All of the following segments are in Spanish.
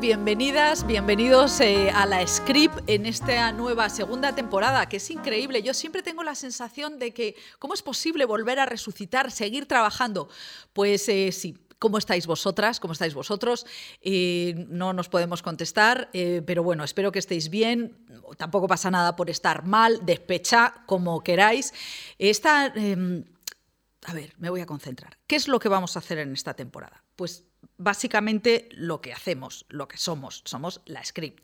Bienvenidas, bienvenidos eh, a la Script en esta nueva segunda temporada, que es increíble. Yo siempre tengo la sensación de que, ¿cómo es posible volver a resucitar, seguir trabajando? Pues eh, sí, ¿Cómo estáis vosotras? ¿Cómo estáis vosotros? Eh, no nos podemos contestar, pero bueno, espero que estéis bien. Tampoco pasa nada por estar mal, despecha, como queráis. Esta, em, a ver, me voy a concentrar. ¿Qué es lo que vamos a hacer en esta temporada? Pues básicamente lo que hacemos, lo que somos, somos la script.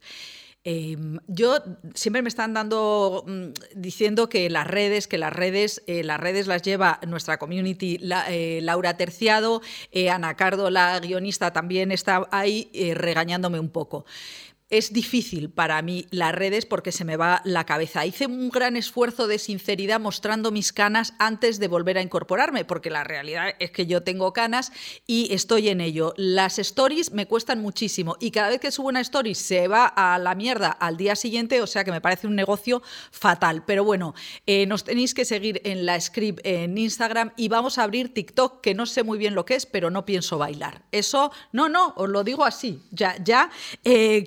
Em, yo siempre me están dando mm, diciendo que las redes, que las redes, eh, las redes las lleva nuestra community, eh, Laura Terciado, eh, Ana Cardo, la guionista, también está ahí regañándome un poco es difícil para mí las redes porque se me va la cabeza. Hice un gran esfuerzo de sinceridad mostrando mis canas antes de volver a incorporarme, porque la realidad es que yo tengo canas y estoy en ello. Las stories me cuestan muchísimo y cada vez que subo una story se va a la mierda al día siguiente, o sea que me parece un negocio fatal. Pero bueno, eh, nos tenéis que seguir en la script en Instagram y vamos a abrir TikTok, que no sé muy bien lo que es, pero no pienso bailar. Eso, no, no, os lo digo así, ya, ya, eh,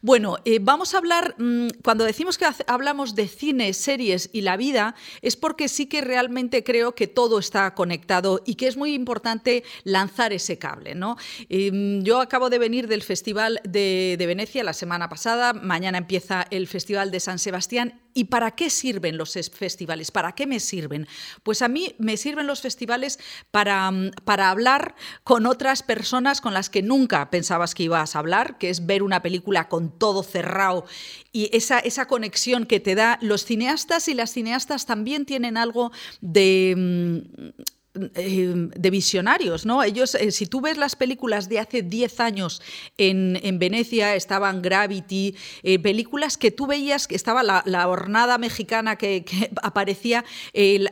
bueno, eh, vamos a hablar, mm, cuando decimos que hablamos de cine, series y la vida, es porque sí que realmente creo que todo está conectado y que es muy importante lanzar ese cable. ¿no? Em, yo acabo de venir del Festival de Venecia la semana pasada, mañana empieza el Festival de San Sebastián ¿Y para qué sirven los festivales? ¿Para qué me sirven? Pues a mí me sirven los festivales para, mm, para, hablar con otras personas con las que nunca pensabas que ibas a hablar, que es ver una película con todo cerrado y esa, esa conexión que te da. Los cineastas y las cineastas también tienen algo de mm, eh, de visionarios, ¿no? Ellos, eh, si tú ves las películas de hace 10 años en, Venecia, estaban Gravity, eh, películas que tú veías que estaba la, la hornada mexicana que, aparecía,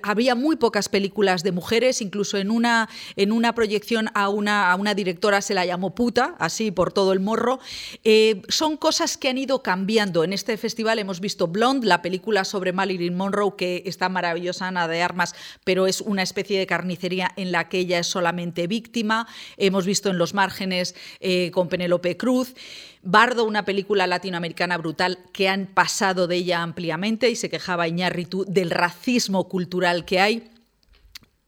había muy pocas películas de mujeres, incluso en una, en una proyección a una, a una directora se la llamó puta, así por todo el morro. son cosas que han ido cambiando. En este festival hemos visto Blonde, la película sobre Marilyn Monroe, que está maravillosa, Ana de Armas, pero es una especie de carne en la que ella es solamente víctima. Hemos visto en los márgenes eh, con Penélope Cruz. Bardo, una película latinoamericana brutal que han pasado de ella ampliamente y se quejaba Iñárritu del racismo cultural que hay.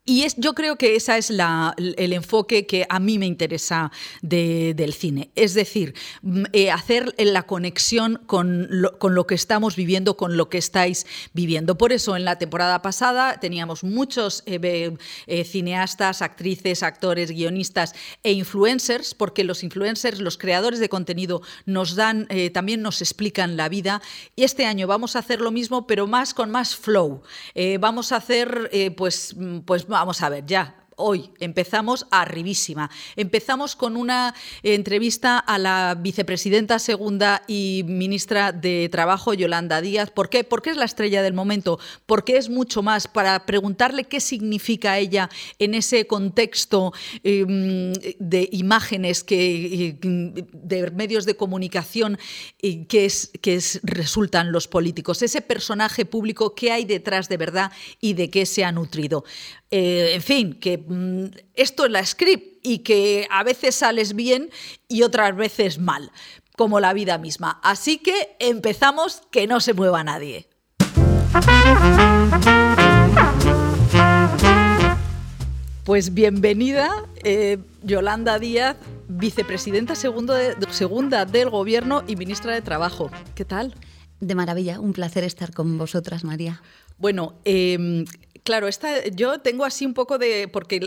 Y es, yo creo que ese es el enfoque que a mí me interesa del cine. Es decir, mm, eh, hacer la conexión con lo, que estamos viviendo, con lo que estáis viviendo. Por eso en la temporada pasada teníamos muchos eh, eh, cineastas, actrices, actores, guionistas e influencers, porque los influencers, los creadores de contenido, nos dan, también nos explican la vida. Y este año vamos a hacer lo mismo, pero más con más flow. vamos a hacer, pues, mm, pues vamos a ver, ya, hoy empezamos arribísima. Empezamos con una entrevista a la vicepresidenta segunda y ministra de Trabajo, Yolanda Díaz. ¿Por qué? Porque es la estrella del momento, porque es mucho más para preguntarle qué significa ella en ese contexto em, de imágenes que, de medios de comunicación que, es, que es, resultan los políticos, ese personaje público que hay detrás de verdad y de qué se ha nutrido. Eh, en fin, que mm, esto es la script y que a veces sales bien y otras veces mal, como la vida misma. Así que empezamos, que no se mueva nadie. Pues bienvenida, eh, Yolanda Díaz, vicepresidenta segunda del Gobierno y ministra de Trabajo. ¿Qué tal? De maravilla, un placer estar con vosotras, María. Bueno, em, Claro, esta, yo tengo así un poco de. Porque,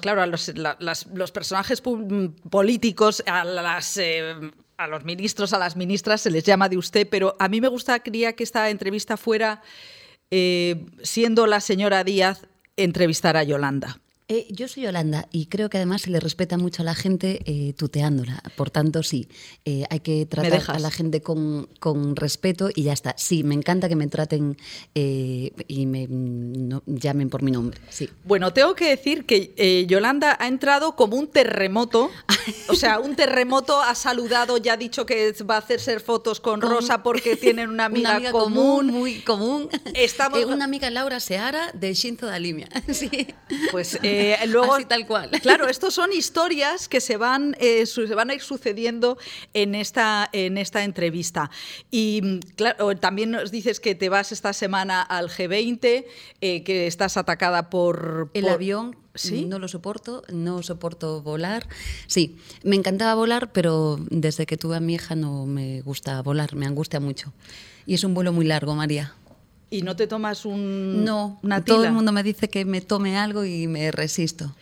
claro, a los, personajes políticos, a, las, eh, a los ministros, a las ministras se les llama de usted, pero a mí me gustaría que esta entrevista fuera, eh, siendo la señora Díaz, entrevistar a Yolanda. Eh, yo soy Yolanda y creo que además se le respeta mucho a la gente eh, tuteándola. Por tanto, sí, eh, hay que tratar a la gente con, respeto y ya está. Sí, me encanta que me traten y me llamen por mi nombre. Sí. Bueno, tengo que decir que Yolanda ha entrado como un terremoto. o sea, un terremoto ha saludado, ya ha dicho que va a hacerse fotos con, Rosa porque tienen una amiga, común, Muy común. Estamos... una amiga Laura Seara de Shinzo Dalimia. sí. Pues Eh, luego, Así tal cual. Claro, estos son historias que se van, eh, se van a ir sucediendo en esta, en esta entrevista. Y mm, claro, también nos dices que te vas esta semana al G20, eh, que estás atacada por... El avión ¿Sí? No lo soporto, no soporto volar. Sí, me encantaba volar, pero desde que tuve a mi hija no me gusta volar, me angustia mucho. Y es un vuelo muy largo, María. ¿Y no te tomas un, no, todo el mundo me dice que me tome algo y me resisto.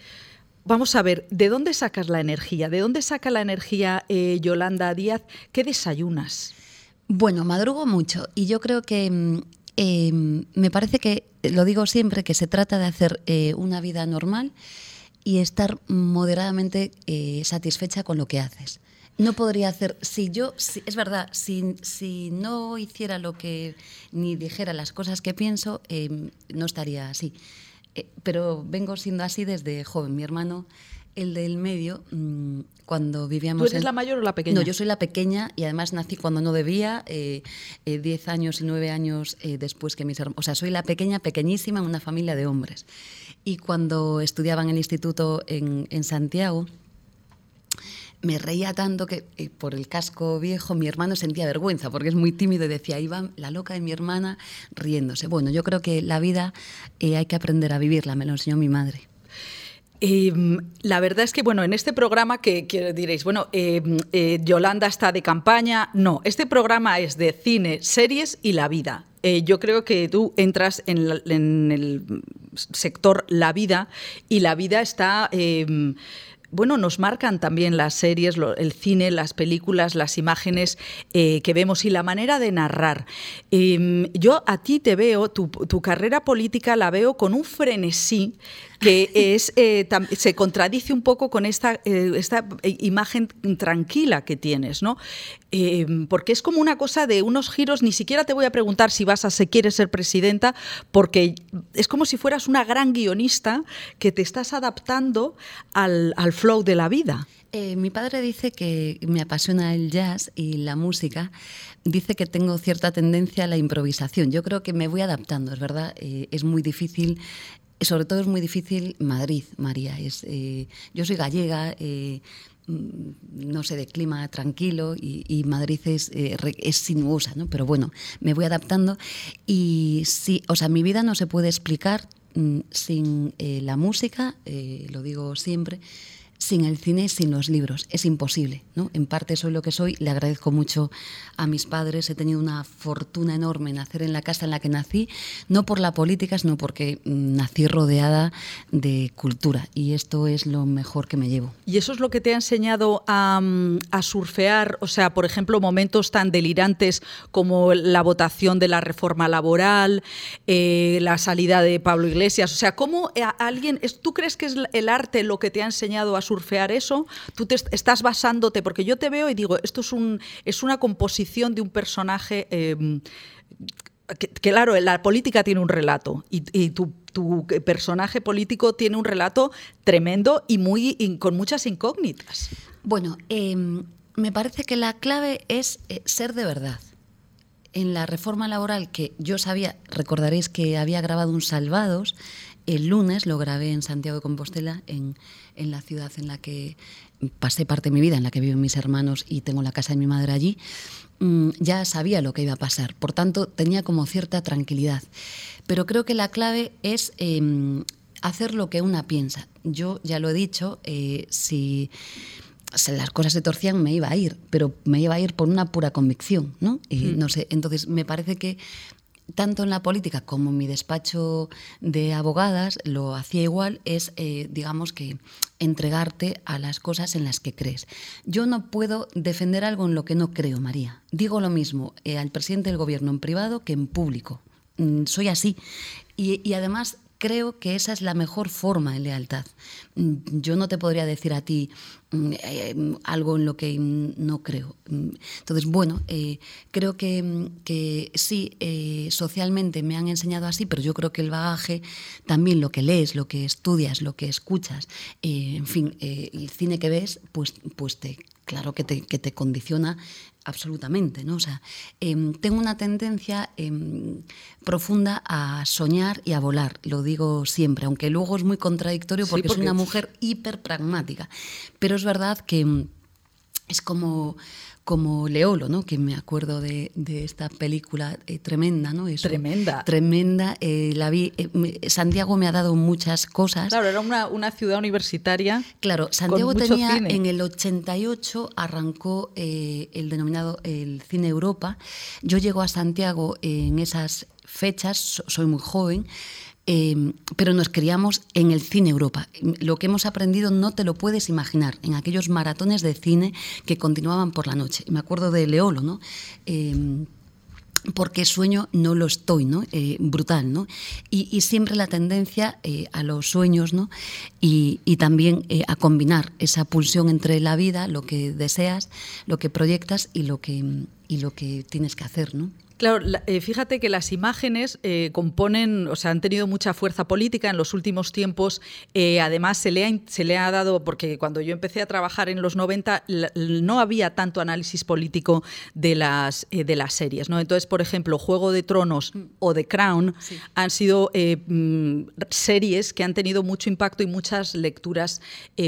Vamos a ver, ¿de dónde sacas la energía? ¿De dónde saca la energía eh, Yolanda Díaz? ¿Qué desayunas? Bueno, madrugo mucho y yo creo que mm, em, me parece que, lo digo siempre, que se trata de hacer eh, una vida normal y estar moderadamente eh, satisfecha con lo que haces no podría hacer, si yo, es verdad, si, si, no hiciera lo que, ni dijera las cosas que pienso, em, no estaría así. Eh, pero vengo siendo así desde joven. Mi hermano, el del medio, mm, cuando vivíamos... ¿Tú eres la mayor o la pequeña? No, yo soy la pequeña y además nací cuando no debía, 10 eh, eh, años y 9 años después que mis hermanos... O sea, soy la pequeña, pequeñísima en una familia de hombres. Y cuando estudiaba en el instituto en, en Santiago, me reía tanto que eh, por el casco viejo mi hermano sentía vergüenza porque es muy tímido y decía, iba la loca de mi hermana riéndose. Bueno, yo creo que la vida eh, hay que aprender a vivirla, me lo enseñó mi madre. Em, la verdad es que, bueno, en este programa que, diréis, bueno, em, eh, Yolanda está de campaña. No, este programa es de cine, series y la vida. yo creo que tú entras en, en, el sector la vida y la vida está em, bueno, nos marcan también las series, el cine, las películas, las imágenes eh, que vemos y la manera de narrar. Em, yo a ti te veo, tu carrera política la veo con un frenesí que es, eh, se contradice un poco con esta, eh, imagen tranquila que tienes, ¿no? Eh, porque es como una cosa de unos giros, ni siquiera te voy a preguntar si vas a si quieres ser presidenta, porque es como si fueras una gran guionista que te estás adaptando al, al flow de la vida. mi padre dice que me apasiona el jazz y la música. Dice que tengo cierta tendencia a la improvisación. Yo creo que me voy adaptando, es verdad. es muy difícil sobre todo es muy difícil Madrid, María. Es, eh, yo soy gallega, eh, mm, no sé, de clima tranquilo y, Madrid es, eh, es sinuosa, ¿no? Pero bueno, me voy adaptando y sí, o sea, mi vida no se puede explicar mm, sin la música, lo digo siempre, sin el cine, sin los libros. Es imposible. ¿no? En parte soy lo que soy. Le agradezco mucho a mis padres. He tenido una fortuna enorme nacer en la casa en la que nací, no por la política, sino porque mm, nací rodeada de cultura. Y esto es lo mejor que me llevo. ¿Y eso es lo que te ha enseñado a, mm, surfear? O sea, por ejemplo, momentos tan delirantes como la votación de la reforma laboral, eh, la salida de Pablo Iglesias. O sea, ¿cómo alguien, tú crees que es el arte lo que te ha enseñado a surfear eso, tú te estás basándote, porque yo te veo y digo, esto es, un, es una composición de un personaje... Em, que, claro, la política tiene un relato y, tu, personaje político tiene un relato tremendo y muy con muchas incógnitas. Bueno, em, me parece que la clave es eh, ser de verdad. En la reforma laboral que yo sabía, recordaréis que había grabado un Salvados, el lunes lo grabé en Santiago de Compostela, en, en la ciudad en la que pasé parte de mi vida, en la que viven mis hermanos y tengo la casa de mi madre allí, mm, ya sabía lo que iba a pasar. Por tanto, tenía como cierta tranquilidad. Pero creo que la clave es em, hacer lo que una piensa. Yo ya lo he dicho, eh, si las cosas se torcían me iba a ir, pero me iba a ir por una pura convicción, ¿no? Y mm. no sé, entonces me parece que tanto en la política como en mi despacho de abogadas, lo hacía igual, es, eh, digamos que, entregarte a las cosas en las que crees. Yo no puedo defender algo en lo que no creo, María. Digo lo mismo eh, al presidente del gobierno en privado que en público. Mm, soy así. y además creo que esa es la mejor forma de lealtad. Mm, yo no te podría decir a ti mm, eh, algo en lo que no creo. Mm, entonces, bueno, eh, creo que, que sí, eh, socialmente me han enseñado así, pero yo creo que el bagaje, también lo que lees, lo que estudias, lo que escuchas, en fin, el cine que ves, pues, pues te, claro que te, que te condiciona absolutamente, ¿no? O sea, em, tengo una tendencia em, profunda a soñar y a volar, lo digo siempre, aunque luego es muy contradictorio porque, porque... soy una mujer hiper pragmática. Pero es verdad que em, es como como Leolo, ¿no? que me acuerdo de, de esta película eh, tremenda. ¿no? Eso, tremenda. Tremenda. Eh, la vi, eh, me, Santiago me ha dado muchas cosas. Claro, era una, una ciudad universitaria. Claro, Santiago tenía, cine. en el 88 arrancó el denominado el Cine Europa. Yo llego a Santiago en esas fechas, soy muy joven, eh, pero nos criamos en el cine Europa. Lo que hemos aprendido no te lo puedes imaginar, en aquellos maratones de cine que continuaban por la noche. Me acuerdo de Leolo, ¿no? Eh, porque sueño no lo estoy, ¿no? Eh, brutal, ¿no? Y, siempre la tendencia eh, a los sueños, ¿no? Y, y también eh, a combinar esa pulsión entre la vida, lo que deseas, lo que proyectas y lo que, y lo que tienes que hacer, ¿no? Claro, eh, fíjate que las imágenes eh, componen, o sea, han tenido mucha fuerza política en los últimos tiempos. Eh, además, se le, ha, se le ha dado, porque cuando yo empecé a trabajar en los 90, no había tanto análisis político de las, de las series. ¿no? Entonces, por ejemplo, Juego de Tronos o The Crown sí. han sido mm, series que han tenido mucho impacto y muchas lecturas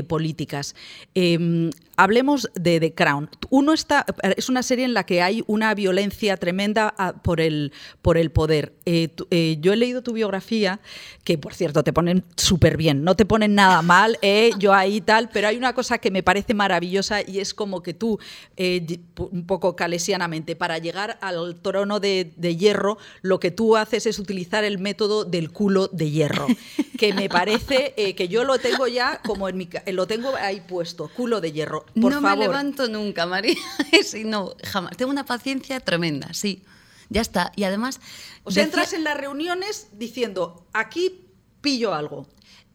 políticas. Em, hablemos de The Crown. Uno está, es una serie en la que hay una violencia tremenda a, por, el, por el poder. Eh, tu, eh, yo he leído tu biografía, que por cierto te ponen súper bien, no te ponen nada mal, eh, yo ahí tal, pero hay una cosa que me parece maravillosa y es como que tú, un poco calesianamente, para llegar al trono de, de, hierro, lo que tú haces es utilizar el método del culo de hierro, que me parece que yo lo tengo ya como en mi, lo tengo ahí puesto, culo de hierro. Por no favor. me levanto nunca, María. no, jamás. Tengo una paciencia tremenda, sí. Ya está. Y además. O sea, decía... entras en las reuniones diciendo, aquí pillo algo.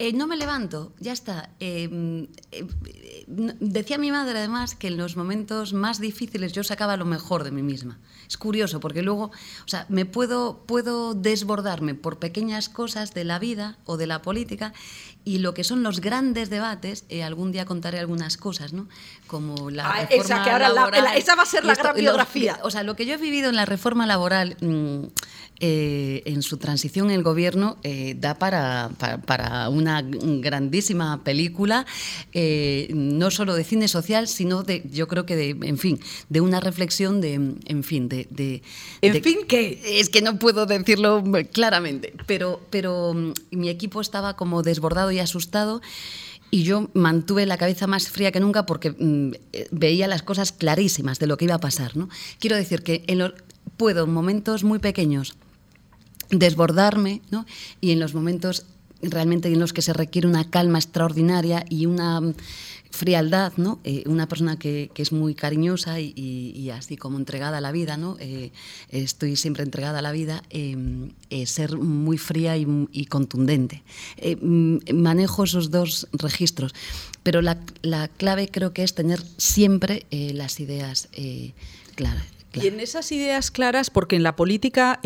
Eh, no me levanto, ya está. Eh, eh, decía mi madre además que en los momentos más difíciles yo sacaba lo mejor de mí misma. Es curioso porque luego, o sea, me puedo, puedo desbordarme por pequeñas cosas de la vida o de la política y lo que son los grandes debates, eh, algún día contaré algunas cosas, ¿no? Como la ah, reforma esa, que ahora laboral. La, esa va a ser la esto, gran biografía. Los, o sea, lo que yo he vivido en la reforma laboral mmm, eh, en su transición en el gobierno eh, da para, para, para, una grandísima película, eh, no solo de cine social, sino de, yo creo que de, en fin, de una reflexión de, en fin, de... de ¿En de, fin qué? Es que no puedo decirlo claramente, pero, pero mm, mi equipo estaba como desbordado y asustado y yo mantuve la cabeza más fría que nunca porque mmm, veía las cosas clarísimas de lo que iba a pasar. ¿no? Quiero decir que en lo, puedo en momentos muy pequeños desbordarme ¿no? y en los momentos realmente en los que se requiere una calma extraordinaria y una frialdad, ¿no? Eh, una persona que, que, es muy cariñosa y, y, y, así como entregada a la vida, ¿no? Eh, estoy siempre entregada a la vida, eh, ser muy fría y, y contundente. Eh, manejo esos dos registros, pero la, la, clave creo que es tener siempre eh, las ideas claras. Claro. Y en esas ideas claras, porque en la política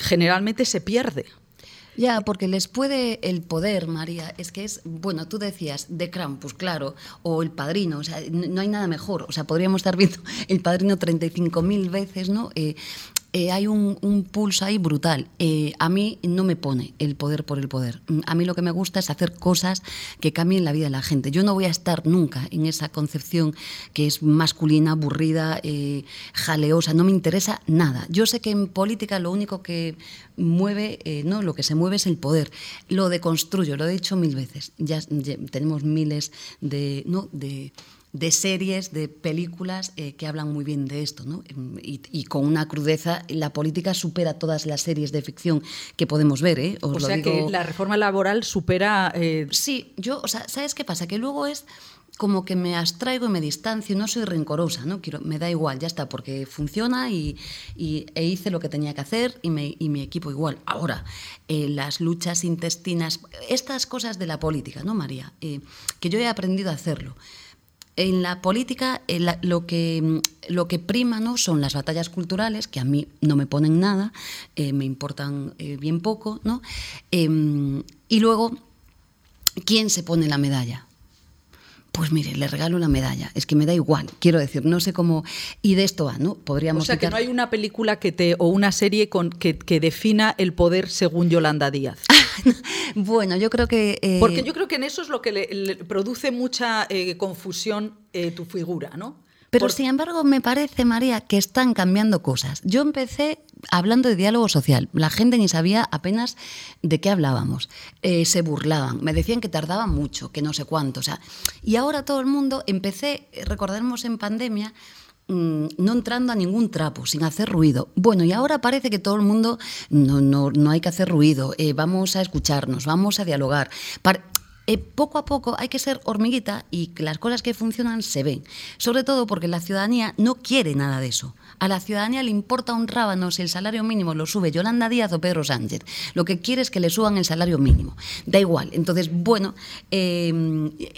generalmente se pierde. Ya, porque les puede el poder, María, es que es, bueno, tú decías Crown, pues claro, o El Padrino, o sea, no hay nada mejor, o sea, podríamos estar viendo El Padrino 35.000 veces, ¿no? Eh, eh, hay un, un, pulso ahí brutal. Eh, a mí no me pone el poder por el poder. A mí lo que me gusta es hacer cosas que cambien la vida de la gente. Yo no voy a estar nunca en esa concepción que es masculina, aburrida, eh, jaleosa. No me interesa nada. Yo sé que en política lo único que mueve, no, lo que se mueve es el poder. Lo deconstruyo, lo he dicho mil veces. Ya, ya tenemos miles de, ¿no? de de series, de películas eh, que hablan muy bien de esto, ¿no? Y, y, con una crudeza, la política supera todas las series de ficción que podemos ver, ¿eh? Os o sea digo... que la reforma laboral supera... Eh... Sí, yo, o sea, ¿sabes qué pasa? Que luego es como que me abstraigo y me distancio, no soy rencorosa, ¿no? Quiero, me da igual, ya está, porque funciona y, y e hice lo que tenía que hacer y, me, y mi equipo igual. Ahora, eh, las luchas intestinas, estas cosas de la política, ¿no, María? Eh, que yo he aprendido a hacerlo en la política lo, que, lo que prima ¿no? son las batallas culturales, que a mí no me ponen nada, eh, me importan eh, bien poco, ¿no? Eh, y luego, ¿quién se pone la medalla? Pues mire, le regalo una medalla. Es que me da igual. Quiero decir, no sé cómo. Y de esto va, ¿no? Podríamos. O sea, que no hay una película que te o una serie con, que, defina el poder según Yolanda Díaz. bueno, yo creo que. Eh, Porque yo creo que en eso es lo que le, produce mucha eh, confusión eh, tu figura, ¿no? Pero sin embargo, me parece, María, que están cambiando cosas. Yo empecé hablando de diálogo social. La gente ni sabía apenas de qué hablábamos. Eh, se burlaban, me decían que tardaba mucho, que no sé cuánto. O sea, y ahora todo el mundo, empecé, recordaremos en pandemia, mm, no entrando a ningún trapo, sin hacer ruido. Bueno, y ahora parece que todo el mundo no, no, no hay que hacer ruido, eh, vamos a escucharnos, vamos a dialogar. Eh, poco a poco hay que ser hormiguita y las cosas que funcionan se ven. Sobre todo porque la ciudadanía no quiere nada de eso. A la ciudadanía le importa un rábano si el salario mínimo lo sube Yolanda Díaz o Pedro Sánchez. Lo que quiere es que le suban el salario mínimo. Da igual. Entonces, bueno, eh,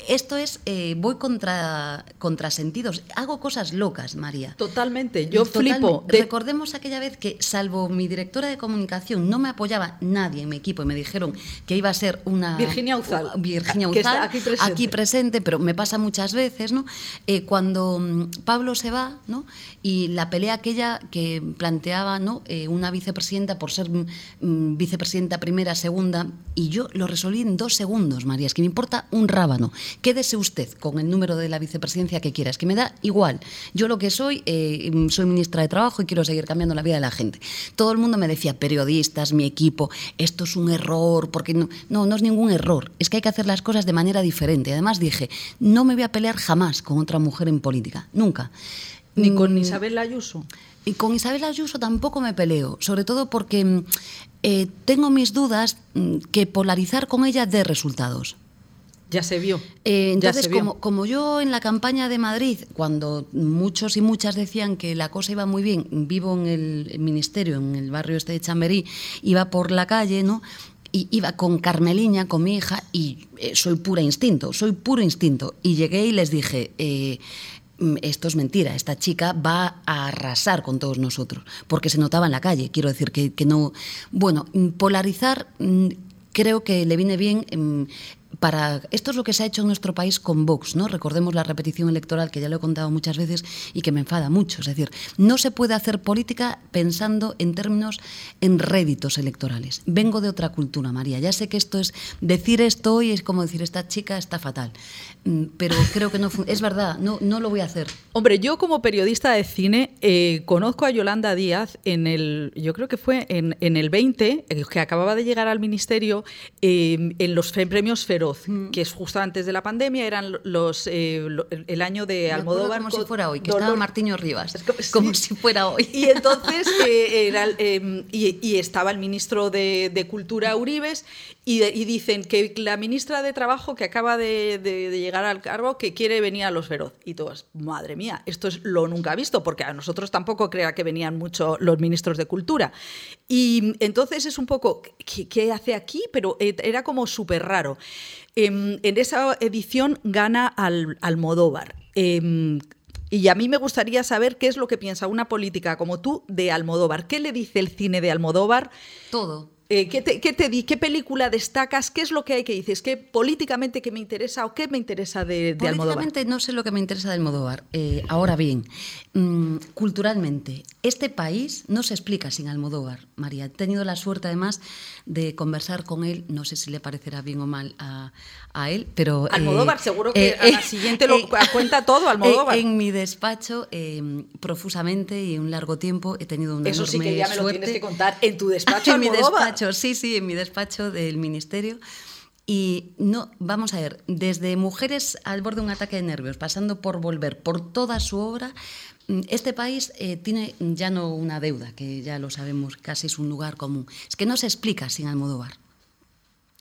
esto es, eh, voy contra, contra sentidos. Hago cosas locas, María. Totalmente. Yo flipo. Recordemos aquella vez que, salvo mi directora de comunicación, no me apoyaba nadie en mi equipo y me dijeron que iba a ser una... Virginia Uzal. Virginia Uzal, aquí, presente. pero me pasa muchas veces, ¿no? Eh, cuando mm, Pablo se va, ¿no? Y la pelea aquella que planteaba, ¿no? Eh, una vicepresidenta por ser mm, mm, vicepresidenta primera, segunda, y yo lo resolví en dos segundos, María, es que me importa un rábano. Quédese usted con el número de la vicepresidencia que quiera, es que me da igual. Yo lo que soy, eh, soy ministra de Trabajo y quiero seguir cambiando la vida de la gente. Todo el mundo me decía, periodistas, mi equipo, esto es un error, porque no, no, no es ningún error, es que hay que hacer las cosas de manera diferente. Además dije, no me voy a pelear jamás con otra mujer en política, nunca. Ni con mm, Isabel Ayuso. Y con Isabel Ayuso tampoco me peleo, sobre todo porque mm, eh, tengo mis dudas mm, que polarizar con ella dé resultados. Ya se vio. Eh, entonces, Como, como, yo en la campaña de Madrid, cuando muchos y muchas decían que la cosa iba muy bien, vivo en el ministerio, en el barrio este de Chamberí, iba por la calle, ¿no? y iba con Carmeliña, con mi hija, y eh, soy pura instinto, soy puro instinto. Y llegué y les dije, eh, esto es mentira, esta chica va a arrasar con todos nosotros, porque se notaba en la calle, quiero decir que, que no... Bueno, polarizar mm, creo que le viene bien para esto es lo que se ha hecho en nuestro país con Vox, ¿no? Recordemos la repetición electoral que ya lo he contado muchas veces y que me enfada mucho, es decir, no se puede hacer política pensando en términos en réditos electorales. Vengo de otra cultura, María. Ya sé que esto es decir esto hoy es como decir esta chica está fatal, mm, pero creo que no es verdad, no no lo voy a hacer. Hombre, yo como periodista de cine eh, conozco a Yolanda Díaz en el yo creo que fue en, el 20 eh, que acababa de llegar al ministerio eh, en los premios Feroz Mm. que es justo antes de la pandemia, eran los eh, el año de Almodóvar. Como si fuera hoy, que estaba Martiño Rivas, como, si fuera hoy. Y entonces eh, era, em, y, estaba el ministro de, Cultura Uribes y, dicen que la ministra de Trabajo que acaba de, llegar al cargo que quiere venir a los Feroz. Y todos, madre mía, esto es lo nunca visto, porque a nosotros tampoco crea que venían mucho los ministros de Cultura. Y entonces es un poco, ¿qué, hace aquí? Pero eh, era como súper raro. Em, en, esa edición gana al, Almodóvar. Em, y a mí me gustaría saber qué es lo que piensa una política como tú de Almodóvar. ¿Qué le dice el cine de Almodóvar? Todo. Eh, ¿qué, te, qué, di? ¿Qué película destacas? ¿Qué es lo que hay que dices? ¿Qué políticamente que me interesa o qué me interesa de, de Almodóvar? Políticamente no sé lo que me interesa de Almodóvar. Eh, ahora bien, mm, culturalmente, este país no se explica sin Almodóvar, María. He tenido la suerte además de conversar con él, no sé si le parecerá bien o mal a, a él, pero... Eh, Almodóvar, seguro que a la siguiente lo cuenta todo Almodóvar. en mi despacho, profusamente y un largo tiempo, he tenido una Eso sí que ya me lo tienes que contar en tu despacho, Almodóvar sí, sí, en mi despacho del ministerio. Y no, vamos a ver, desde Mujeres al borde de un ataque de nervios, pasando por Volver, por toda su obra, este país eh, tiene ya no una deuda, que ya lo sabemos, casi es un lugar común. Es que no se explica sin Almodóvar.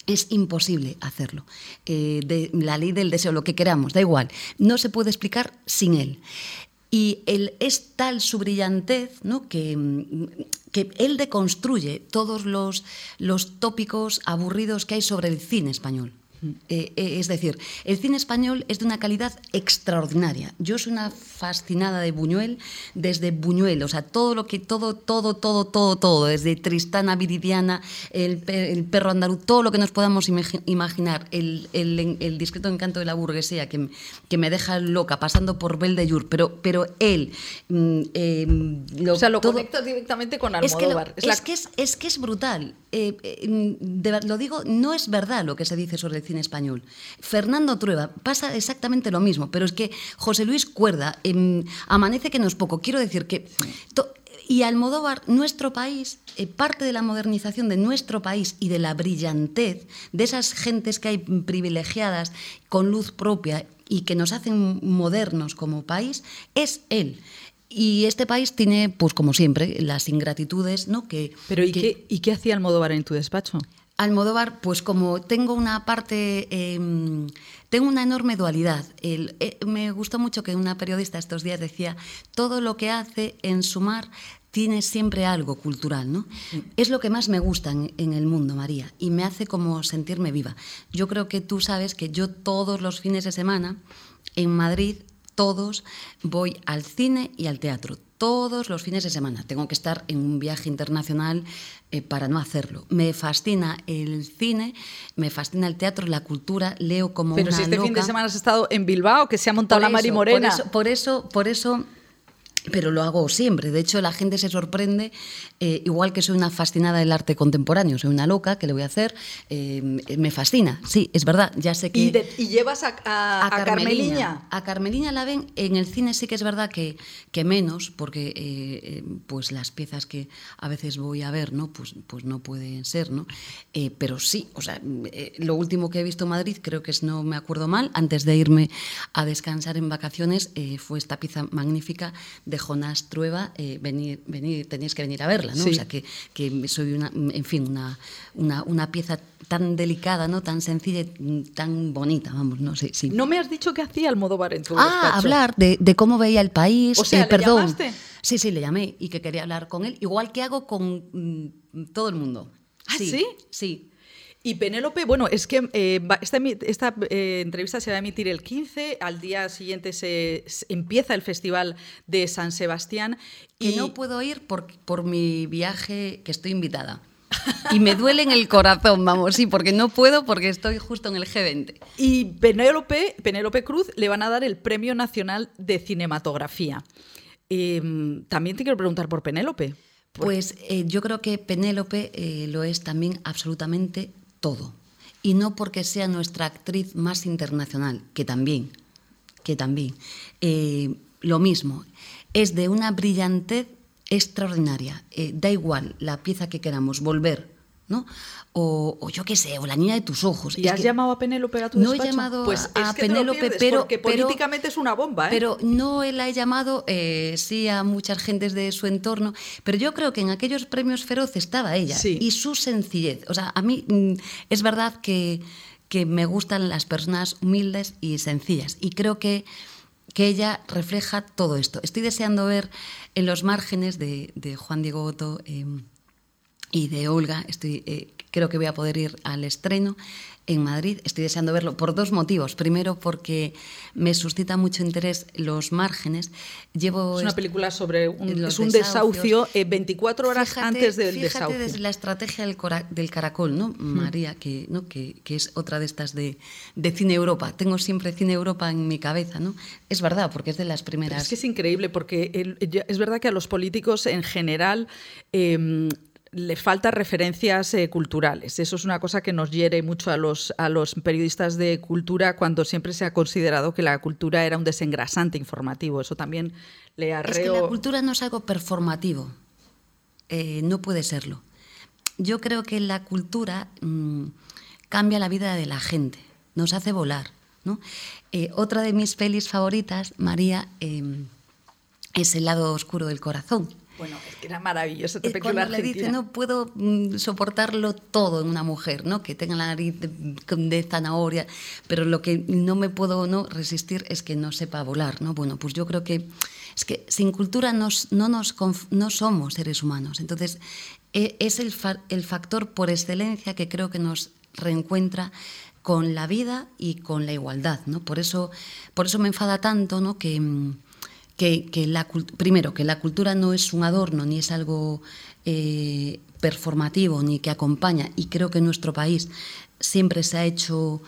Es imposible hacerlo. Eh, la ley del deseo, lo que queramos, da igual. No se puede explicar sin él. Y él es tal su brillantez ¿no? que, que él deconstruye todos los, los tópicos aburridos que hay sobre el cine español. Eh, eh, es decir, el cine español es de una calidad extraordinaria. Yo soy una fascinada de Buñuel desde Buñuel, o sea, todo lo que, todo, todo, todo, todo, todo, desde Tristana, Viridiana, el, perro andaluz, todo lo que nos podamos imaginar, el, el, discreto encanto de la burguesía que, que, me deja loca, pasando por Bel de pero, pero él... Mm, em, o sea, lo directamente con Almodóvar. Es que, es, que es, es, que es brutal. Eh, mm, lo digo, no es verdad lo que se dice sobre el cine español. Fernando Trueba pasa exactamente lo mismo, pero es que José Luis Cuerda, em, amanece que no es poco. Quiero decir que... y Almodóvar, nuestro país, eh, parte de la modernización de nuestro país y de la brillantez de esas gentes que hay privilegiadas con luz propia y que nos hacen modernos como país, es él. Y este país tiene, pues como siempre, las ingratitudes, ¿no? Que, Pero ¿y, qué, ¿y qué hacía Almodóvar en tu despacho? Almodóvar, pues como tengo una parte, em, tengo una enorme dualidad. Eh, me gustó mucho que una periodista estos días decía, todo lo que hace en sumar tiene siempre algo cultural, ¿no? Es lo que más me gusta en, en, el mundo, María, y me hace como sentirme viva. Yo creo que tú sabes que yo todos los fines de semana en Madrid, todos, voy al cine y al teatro todos los fines de semana. Tengo que estar en un viaje internacional eh, para no hacerlo. Me fascina el cine, me fascina el teatro, la cultura, leo como Pero si este fin de semana has estado en Bilbao, que se ha montado la Mari Morena. por eso, por eso pero lo hago siempre. De hecho, la gente se sorprende, eh, igual que soy una fascinada del arte contemporáneo, soy una loca, ¿qué le voy a hacer? Eh, me fascina, sí, es verdad, ya sé que... ¿Y, llevas a, a, a, Carmeliña? A Carmeliña la ven, en el cine sí que es verdad que, que menos, porque eh, pues las piezas que a veces voy a ver, ¿no? Pues, pues no pueden ser, ¿no? pero sí, o sea, lo último que he visto en Madrid, creo que es, no me acuerdo mal, antes de irme a descansar en vacaciones, fue esta pieza magnífica de Jonás Trueba, eh, venir, venir, tenéis que venir a verla, ¿no? O sea, que, que, soy una, en fin, una, una, una, pieza tan delicada, ¿no? Tan sencilla y tan bonita, vamos, no sé. Sí. No me has dicho qué hacía Almodóvar en tu Ah, hablar de, de, cómo veía el país. O sea, eh, perdón. Llamaste? Sí, sí, le llamé y que quería hablar con él, igual que hago con mm, todo el mundo. ¿Ah, sí? Sí. Y Penélope, bueno, es que eh, esta, esta eh, entrevista se va a emitir el 15, al día siguiente se, empieza el Festival de San Sebastián. Y no puedo ir por, por mi viaje que estoy invitada. Y me duele en el corazón, vamos, sí, porque no puedo porque estoy justo en el G20. Y Penélope, Penélope Cruz le van a dar el Premio Nacional de Cinematografía. Em, también te quiero preguntar por Penélope. Pues eh, yo creo que Penélope lo es también absolutamente todo. Y no porque sea nuestra actriz más internacional, que también, que también. Eh, lo mismo, es de una brillantez extraordinaria. Eh, da igual la pieza que queramos, volver ¿no? O, yo qué sé, o la niña de tus ojos. ¿Y has llamado a Penélope a tu No he llamado pues a Penélope, pero, porque políticamente es una bomba. ¿eh? Pero no la he llamado, eh, sí, a muchas gentes de su entorno, pero yo creo que en aquellos premios feroz estaba ella y su sencillez. O sea, a mí mm, es verdad que, que me gustan las personas humildes y sencillas y creo que que ella refleja todo esto. Estoy deseando ver en los márgenes de, de Juan Diego Otto em, y de Olga. Estoy, eh, creo que voy a poder ir al estreno en Madrid. Estoy deseando verlo por dos motivos. Primero, porque me suscita mucho interés Los Márgenes. Llevo es una película sobre un, es un desahucio 24 eh, horas antes del fíjate desahucio. desde la estrategia del, del caracol, ¿no? María, que, ¿no? Que, que, es otra de estas de, de, Cine Europa. Tengo siempre Cine Europa en mi cabeza, ¿no? Es verdad, porque es de las primeras. es que es increíble, porque es verdad que a los políticos en general. Eh, les falta referencias eh, culturales. Eso es una cosa que nos hiere mucho a los, a los periodistas de cultura cuando siempre se ha considerado que la cultura era un desengrasante informativo. Eso también le arreo... Es que la cultura no es algo performativo. Eh, no puede serlo. Yo creo que la cultura mm, cambia la vida de la gente, nos hace volar. Eh, otra de mis pelis favoritas, María, em, es El lado oscuro del corazón bueno, es que era maravilloso esta película Cuando le dice, no puedo mm, soportarlo todo en una mujer, ¿no? Que tenga la nariz de, zanahoria, pero lo que no me puedo no resistir es que no sepa volar, ¿no? Bueno, pues yo creo que es que sin cultura nos, no, nos, no somos seres humanos. Entonces, e, es el, el factor por excelencia que creo que nos reencuentra con la vida y con la igualdad, ¿no? Por eso, por eso me enfada tanto, ¿no? Que, que, primero, que la cultura no es un adorno ni es algo eh, performativo ni que acompaña, y creo que en nuestro país siempre se ha hecho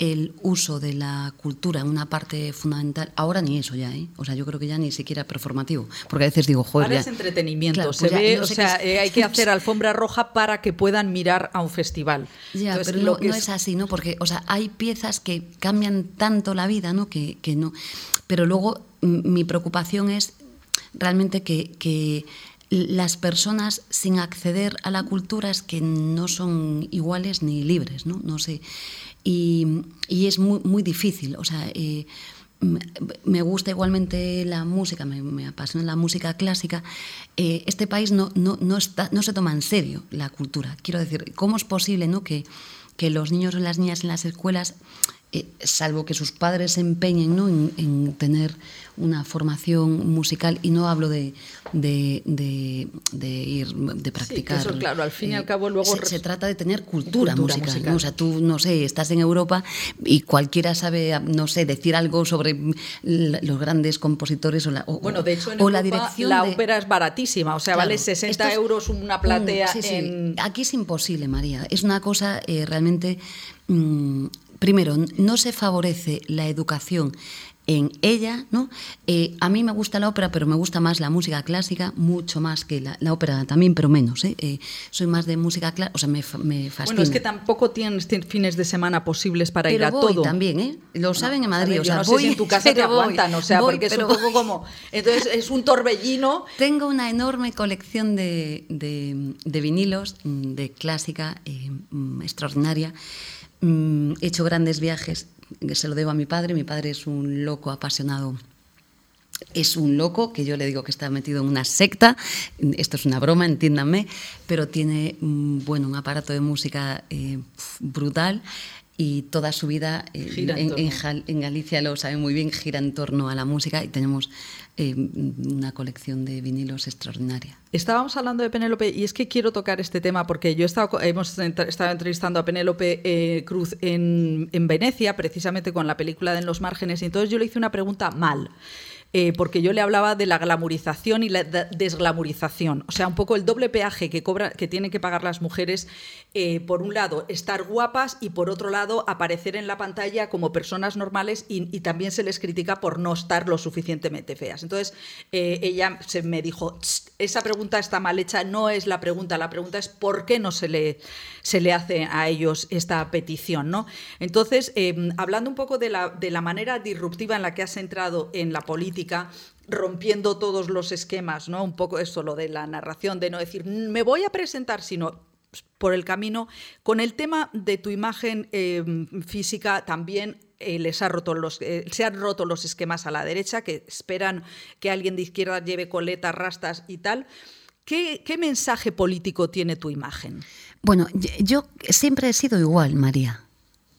el uso de la cultura una parte fundamental. Ahora ni eso ya, ¿eh? O sea, yo creo que ya ni siquiera performativo. Porque a veces digo, joder. Ahora es entretenimiento. se pues ve, o sea, eh, hay que hacer alfombra roja para que puedan mirar a un festival. Ya, pero no, es... así, ¿no? Porque, o sea, hay piezas que cambian tanto la vida, ¿no? Que, que no. Pero luego mi preocupación es realmente que, que las personas sin acceder a la cultura es que no son iguales ni libres, ¿no? No sé. Y, es muy, muy difícil, o sea, eh, me gusta igualmente la música, me, apasiona la música clásica. Eh, este país no, no, no, está, no se toma en serio la cultura. Quiero decir, ¿cómo es posible ¿no? que, que los niños o las niñas en las escuelas eh, salvo que sus padres se empeñen ¿no? en, tener una formación musical, y no hablo de, de, ir, de practicar. Sí, eso, claro, al fin y al cabo luego... Se, trata de tener cultura, musical, ¿no? O sea, tú, no sé, estás en Europa y cualquiera sabe, no sé, decir algo sobre los grandes compositores o la, bueno, de hecho, en la dirección la ópera es baratísima, o sea, vale 60 euros una platea Aquí es imposible, María. Es una cosa eh, realmente... Mm, primero, no se favorece la educación en ella, ¿no? Eh, a mí me gusta la ópera, pero me gusta más la música clásica, mucho más que la, ópera también, pero menos. ¿eh? ¿eh? soy más de música clásica, o sea, me, me, fascina. Bueno, es que tampoco tienes fines de semana posibles para ir a voy todo. también, ¿eh? Lo saben en Madrid. o sea, no sé si en tu casa te aguantan, o sea, porque es un poco como... Entonces es un torbellino. Tengo una enorme colección de, de, vinilos de clásica mm, extraordinaria. Mm, he hecho grandes viajes, se lo debo a mi padre. Mi padre es un loco apasionado. Es un loco, que yo le digo que está metido en una secta, esto es una broma, entiéndanme, pero tiene mm, bueno, un aparato de música eh, brutal y toda su vida eh, en, Galicia lo sabe muy bien, gira en torno a la música y tenemos eh, una colección de vinilos extraordinaria. Estábamos hablando de Penélope y es que quiero tocar este tema porque yo he estado, hemos estado entrevistando a Penélope eh, Cruz en, en Venecia, precisamente con la película de En los márgenes, y entonces yo le hice una pregunta mal. Eh, porque yo le hablaba de la glamurización y la desglamurización. O sea, un poco el doble peaje que, cobra, que tienen que pagar las mujeres, eh, por un lado, estar guapas y por otro lado, aparecer en la pantalla como personas normales y, también se les critica por no estar lo suficientemente feas. Entonces, eh, ella se me dijo, esa pregunta está mal hecha, no es la pregunta, la pregunta es por qué no se le, se le hace a ellos esta petición. ¿no? Entonces, hablando un poco de la, de la manera disruptiva en la que has entrado en la política, rompiendo todos los esquemas, ¿no? Un poco eso, lo de la narración, de no decir, me voy a presentar, sino por el camino. Con el tema de tu imagen em, física también eh, les ha roto los, eh, se han roto los esquemas a la derecha, que esperan que alguien de izquierda lleve coletas, rastas y tal. ¿Qué, ¿Qué, mensaje político tiene tu imagen? Bueno, yo siempre he sido igual, María.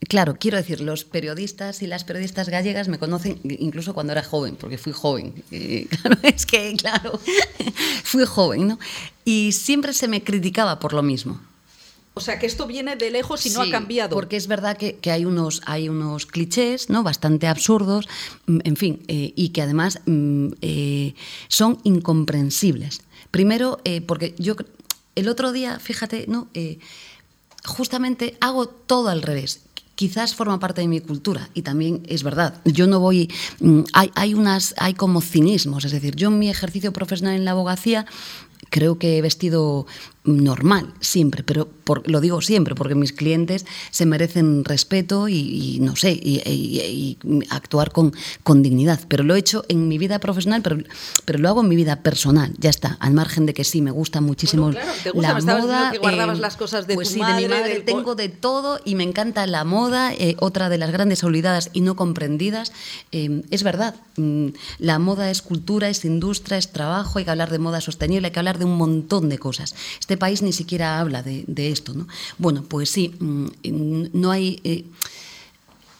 Claro, quiero decir, los periodistas y las periodistas gallegas me conocen incluso cuando era joven, porque fui joven. claro, es que, claro, fui joven, ¿no? Y siempre se me criticaba por lo mismo. O sea, que esto viene de lejos y no ha cambiado. Porque es verdad que, hay, unos, hay unos clichés ¿no? bastante absurdos, mm, en fin, eh, y que además mm, eh, son incomprensibles. Primero, eh, porque yo el otro día, fíjate, ¿no? justamente hago todo al revés quizás forma parte de mi cultura y también es verdad. Yo no voy, mm, hay, hay unas, hay como cinismos, es decir, yo en mi ejercicio profesional en la abogacía creo que he vestido normal, siempre, pero lo digo siempre, porque mis clientes se merecen respeto y, no sé, y, actuar con, con, dignidad. Pero lo he hecho en mi vida profesional, pero, pero lo hago en mi vida personal, ya está, al margen de que sí, me gusta muchísimo la moda. Que guardabas las cosas de pues tu sí, madre, de mi madre tengo de todo y me encanta la moda, eh, otra de las grandes olvidadas y no comprendidas. Eh, es verdad, mm, la moda es cultura, es industria, es trabajo, hay que hablar de moda sostenible, hay que hablar de un montón de cosas. Este país ni siquiera habla de, esto, ¿no? Bueno, pues sí, mm, no hay... Eh,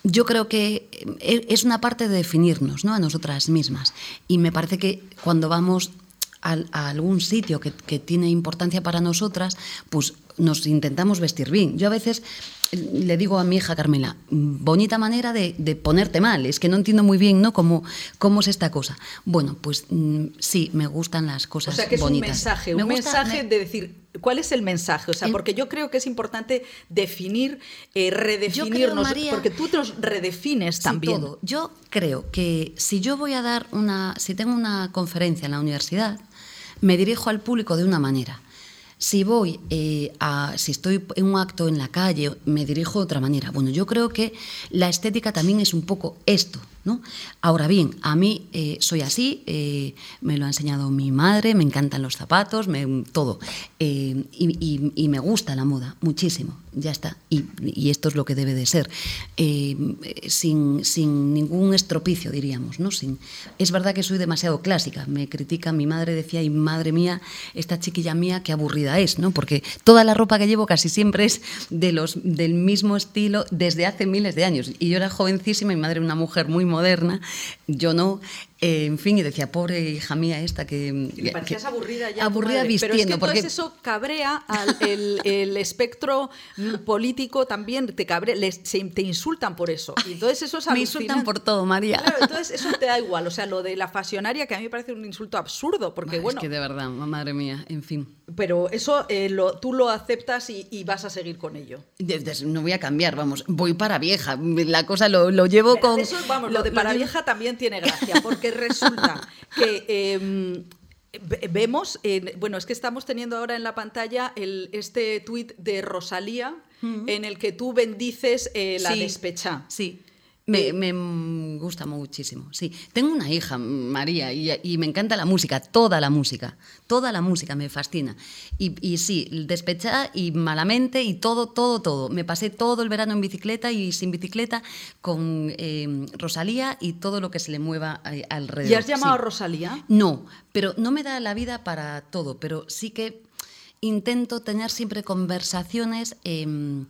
yo creo que eh, es una parte de definirnos ¿no? a nosotras mismas. Y me parece que cuando vamos a, algún sitio que, tiene importancia para nosotras, pues nos intentamos vestir bien. Yo a veces le digo a mi hija Carmela, bonita manera de, ponerte mal, es que no entiendo muy bien ¿no? cómo, cómo es esta cosa. Bueno, pues mm, sí, me gustan las cosas bonitas. O sea, que es un mensaje, un mensaje de decir, ¿cuál es el mensaje? O sea, porque yo creo que es importante definir, eh, redefinirnos, porque tú nos redefines también. Yo creo que si yo voy a dar una, si tengo una conferencia en la universidad, me dirijo al público de una manera si voy eh, a, si estoy en un acto en la calle, me dirijo de otra manera. Bueno, yo creo que la estética también es un poco esto, ¿no? Ahora bien, a mí eh, soy así, eh, me lo ha enseñado mi madre, me encantan los zapatos, me, todo. y, me gusta la moda, muchísimo, ya está. Y, esto es lo que debe de ser. sin, sin, ningún estropicio, diríamos, ¿no? Sin, es verdad que soy demasiado clásica, me critica, mi madre decía, y madre mía, esta chiquilla mía, qué aburrida es, ¿no? Porque toda la ropa que llevo casi siempre es de los, del mismo estilo desde hace miles de años. Y yo era jovencísima, mi madre una mujer muy moderna, yo no, eh, en fin, y decía, pobre hija mía esta que... Me parecías aburrida ya. Aburrida vistiendo. Pero es que porque... eso cabrea al el, espectro político también, te, cabre, te insultan por eso. Y entonces eso es Me insultan por todo, María. Claro, entonces eso te da igual. O sea, lo de la fasionaria, que a mí me parece un insulto absurdo, porque bueno... Es que de verdad, madre mía, en fin. Pero eso eh, lo, tú lo aceptas y, vas a seguir con ello. no voy a cambiar, vamos, voy para vieja. La cosa lo, lo llevo con... Eso, vamos, lo, de para vieja también tiene gracia, porque resulta que em, vemos, bueno, es que estamos teniendo ahora en la pantalla el, este tuit de Rosalía en el que tú bendices eh, la despecha. Sí. Me, me, gusta muchísimo, sí. Tengo una hija, María, y, me encanta la música, toda la música, toda la música me fascina. Y, y, sí, despechada y malamente y todo, todo, todo. Me pasé todo el verano en bicicleta y sin bicicleta con eh, Rosalía y todo lo que se le mueva eh, alrededor. ¿Y has llamado a Rosalía? No, pero no me da la vida para todo, pero sí que intento tener siempre conversaciones... Em,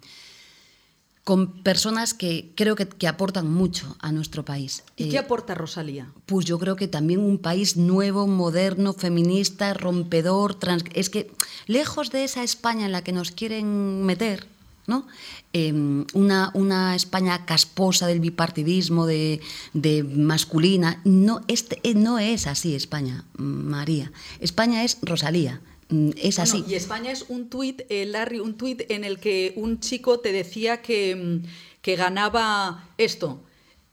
con personas que creo que, aportan mucho a nuestro país. ¿Y qué eh, aporta Rosalía? Pues yo creo que también un país nuevo, moderno, feminista, rompedor, es que lejos de esa España en la que nos quieren meter, ¿no? Em, una, una, España casposa del bipartidismo, de, de masculina, no, este, eh, no es así España, María. España es Rosalía. Mm, es así. y España es un tuit, eh, Larry, un tuit en el que un chico te decía que, mm, que ganaba esto,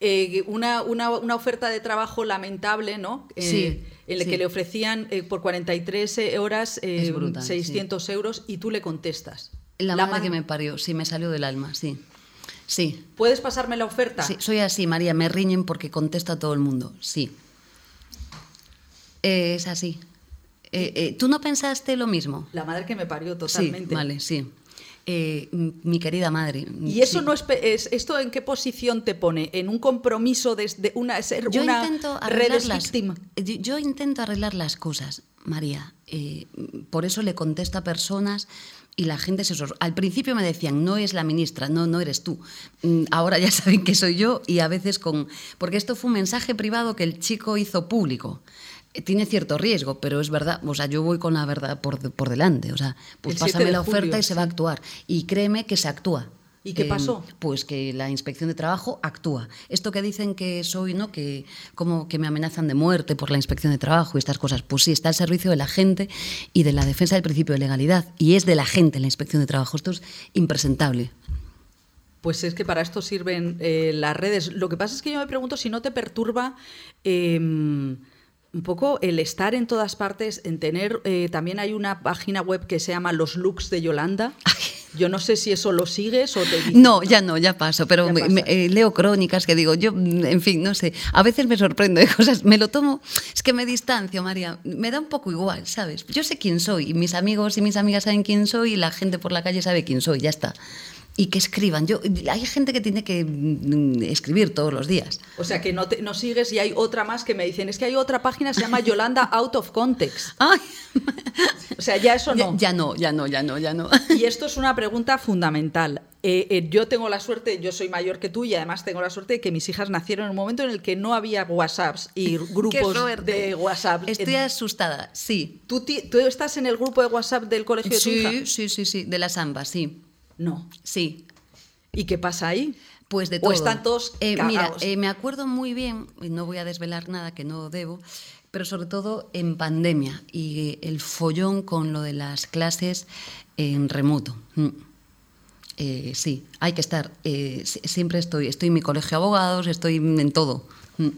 eh, una, una, una, oferta de trabajo lamentable, ¿no? Eh, sí. En el que le ofrecían por 43 horas 600 euros y tú le contestas. La, la que me parió, sí, me salió del alma, sí. Sí. ¿Puedes pasarme la oferta? Sí, soy así, María, me riñen porque contesta a todo el mundo, sí. es así. Eh, eh, ¿Tú no pensaste lo mismo? La madre que me parió totalmente. Sí, vale, sí. Eh, mi querida madre. ¿Y eso no es, esto en qué posición te pone? ¿En un compromiso desde una ser yo una intento arreglar las, yo, intento arreglar las cosas, María. por eso le contesto a personas y la gente se Al principio me decían, no es la ministra, no, no eres tú. Mm, ahora ya saben que soy yo y a veces con... Porque esto fue un mensaje privado que el chico hizo público tiene cierto riesgo, pero es verdad, o sea, yo voy con la verdad por, por delante, o sea, pues pásame la oferta y se va a actuar. Y créeme que se actúa. ¿Y qué pasó? pues que la inspección de trabajo actúa. Esto que dicen que soy, ¿no? Que como que me amenazan de muerte por la inspección de trabajo y estas cosas, pues sí, está al servicio de la gente y de la defensa del principio de legalidad. Y es de la gente la inspección de trabajo. Esto es impresentable. Pues es que para esto sirven eh, las redes. Lo que pasa es que yo me pregunto si no te perturba. Em, un poco el estar en todas partes, en tener, eh, también hay una página web que se llama Los Looks de Yolanda. Yo no sé si eso lo sigues o te... No, ya no, ya paso, pero eh, leo crónicas que digo, yo, en fin, no sé, a veces me sorprendo de cosas, me lo tomo, es que me distancio, María, me da un poco igual, ¿sabes? Yo sé quién soy, y mis amigos y mis amigas saben quién soy, y la gente por la calle sabe quién soy, ya está y que escriban. Yo, hay gente que tiene que mm, escribir todos los días. O sea, que no, te, no sigues y hay otra más que me dicen, es que hay otra página, se llama Yolanda Out of Context. O sea, ya eso no. Ya, no, ya no, ya no, ya no. Y esto es una pregunta fundamental. Eh, eh, yo tengo la suerte, yo soy mayor que tú y además tengo la suerte de que mis hijas nacieron en un momento en el que no había WhatsApps y grupos de WhatsApp. Estoy asustada, sí. ¿Tú, ¿Tú, estás en el grupo de WhatsApp del colegio de tu hija? Sí, sí, sí, de las ambas, sí. No. Sí. ¿Y qué pasa ahí? Pues de todo. ¿O están todos eh, Mira, eh, me acuerdo muy bien, no voy a desvelar nada que no debo, pero sobre todo en pandemia y el follón con lo de las clases en remoto. Mm. Eh, sí, hay que estar. siempre estoy, estoy en mi colegio de abogados, estoy en todo. Mm.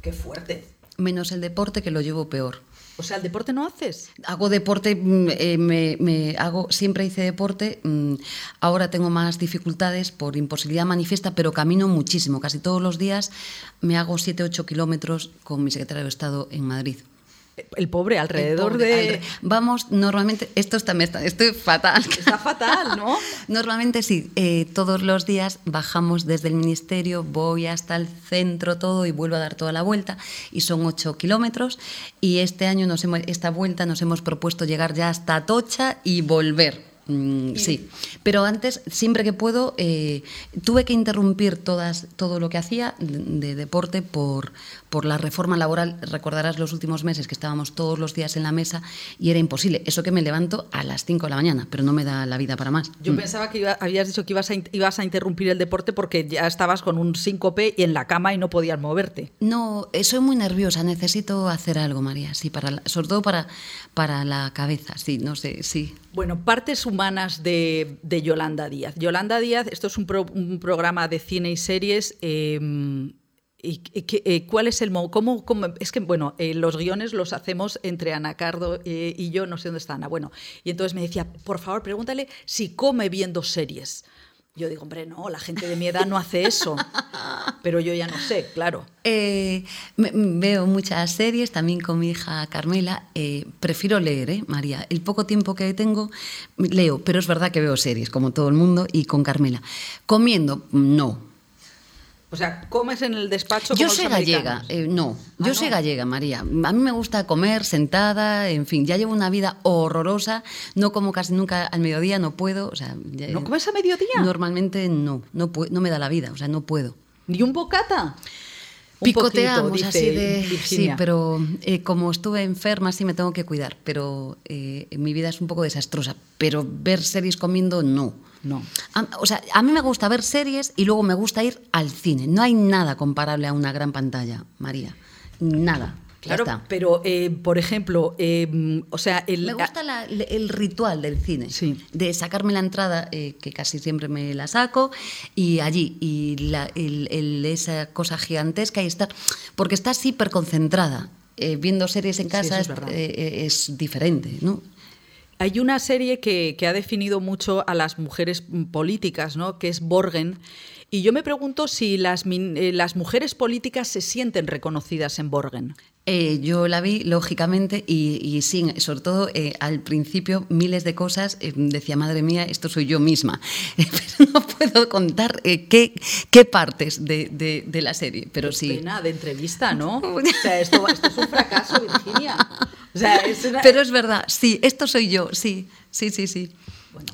Qué fuerte. Menos el deporte que lo llevo peor. O sea, ¿el deporte no haces? Hago deporte, mm, eh, me, hago, siempre hice deporte, mm, ahora tengo más dificultades por imposibilidad manifiesta, pero camino muchísimo, casi todos los días me hago 7-8 kilómetros con mi secretario de Estado en Madrid. El pobre alrededor de... Vamos, normalmente, esto está, estoy fatal. Está fatal, ¿no? normalmente sí, eh, todos los días bajamos desde el ministerio, voy hasta el centro todo y vuelvo a dar toda la vuelta y son ocho kilómetros y este año, nos hemos, esta vuelta nos hemos propuesto llegar ya hasta Tocha y volver Mm, sí, pero antes, siempre que puedo, eh, tuve que interrumpir todas, todo lo que hacía de, deporte por, por la reforma laboral. Recordarás los últimos meses que estábamos todos los días en la mesa y era imposible. Eso que me levanto a las 5 de la mañana, pero no me da la vida para más. Yo mm. pensaba que habías dicho que ibas a, ibas a interrumpir el deporte porque ya estabas con un síncope y en la cama y no podías moverte. No, eh, soy muy nerviosa, necesito hacer algo, María, sí, para, sobre todo para, para la cabeza, sí, no sé, sí. Bueno, partes humanas de, Yolanda Díaz. Yolanda Díaz, esto es un, programa de cine y series. Em, y, eh, ¿Cuál es el cómo, cómo, Es que, bueno, eh, los guiones los hacemos entre Ana Cardo eh, y yo, no sé dónde está Ana. Bueno, y entonces me decía, por favor, pregúntale si come viendo series. Yo digo, hombre, no, la gente de mi edad no hace eso. Pero yo ya no sé, claro. Eh, veo muchas series, también con mi hija Carmela. Eh, prefiero leer, ¿eh, María? El poco tiempo que tengo, leo, pero es verdad que veo series, como todo el mundo, y con Carmela. Comiendo, no o sea, ¿comes en el despacho? Yo soy gallega, eh, no, yo ah, soy gallega, María. A mí me gusta comer sentada, en fin, ya llevo una vida horrorosa, no como casi nunca al mediodía, no puedo. O sea, ¿No comes a mediodía? Normalmente no, no, no me da la vida, o sea, no puedo. ¿Ni un bocata? Picoteamos así de. Sí, pero eh, como estuve enferma, sí me tengo que cuidar. Pero eh, mi vida es un poco desastrosa. Pero ver series comiendo, no. No. o sea, a mí me gusta ver series y luego me gusta ir al cine. No hay nada comparable a una gran pantalla, María. Nada. Claro, pero eh, por ejemplo, eh, o sea, el, me gusta el ritual del cine, de sacarme la entrada, eh, que casi siempre me la saco, y allí, y la, esa cosa gigantesca y estar, porque estás hiper concentrada. viendo series en casa es, es, diferente, ¿no? Hay una serie que, que, ha definido mucho a las mujeres políticas, ¿no? que es Borgen, y yo me pregunto si las, eh, las mujeres políticas se sienten reconocidas en Borgen. Eh, yo la vi, lógicamente, y, sí, sobre todo eh, al principio, miles de cosas. decía, madre mía, esto soy yo misma. pero no puedo contar qué, qué, partes de, de, la serie. Pero qué sí. pena de entrevista, ¿no? o sea, esto, esto es un fracaso, Virginia. Pero es verdad, sí, esto soy yo, sí, sí, sí, sí.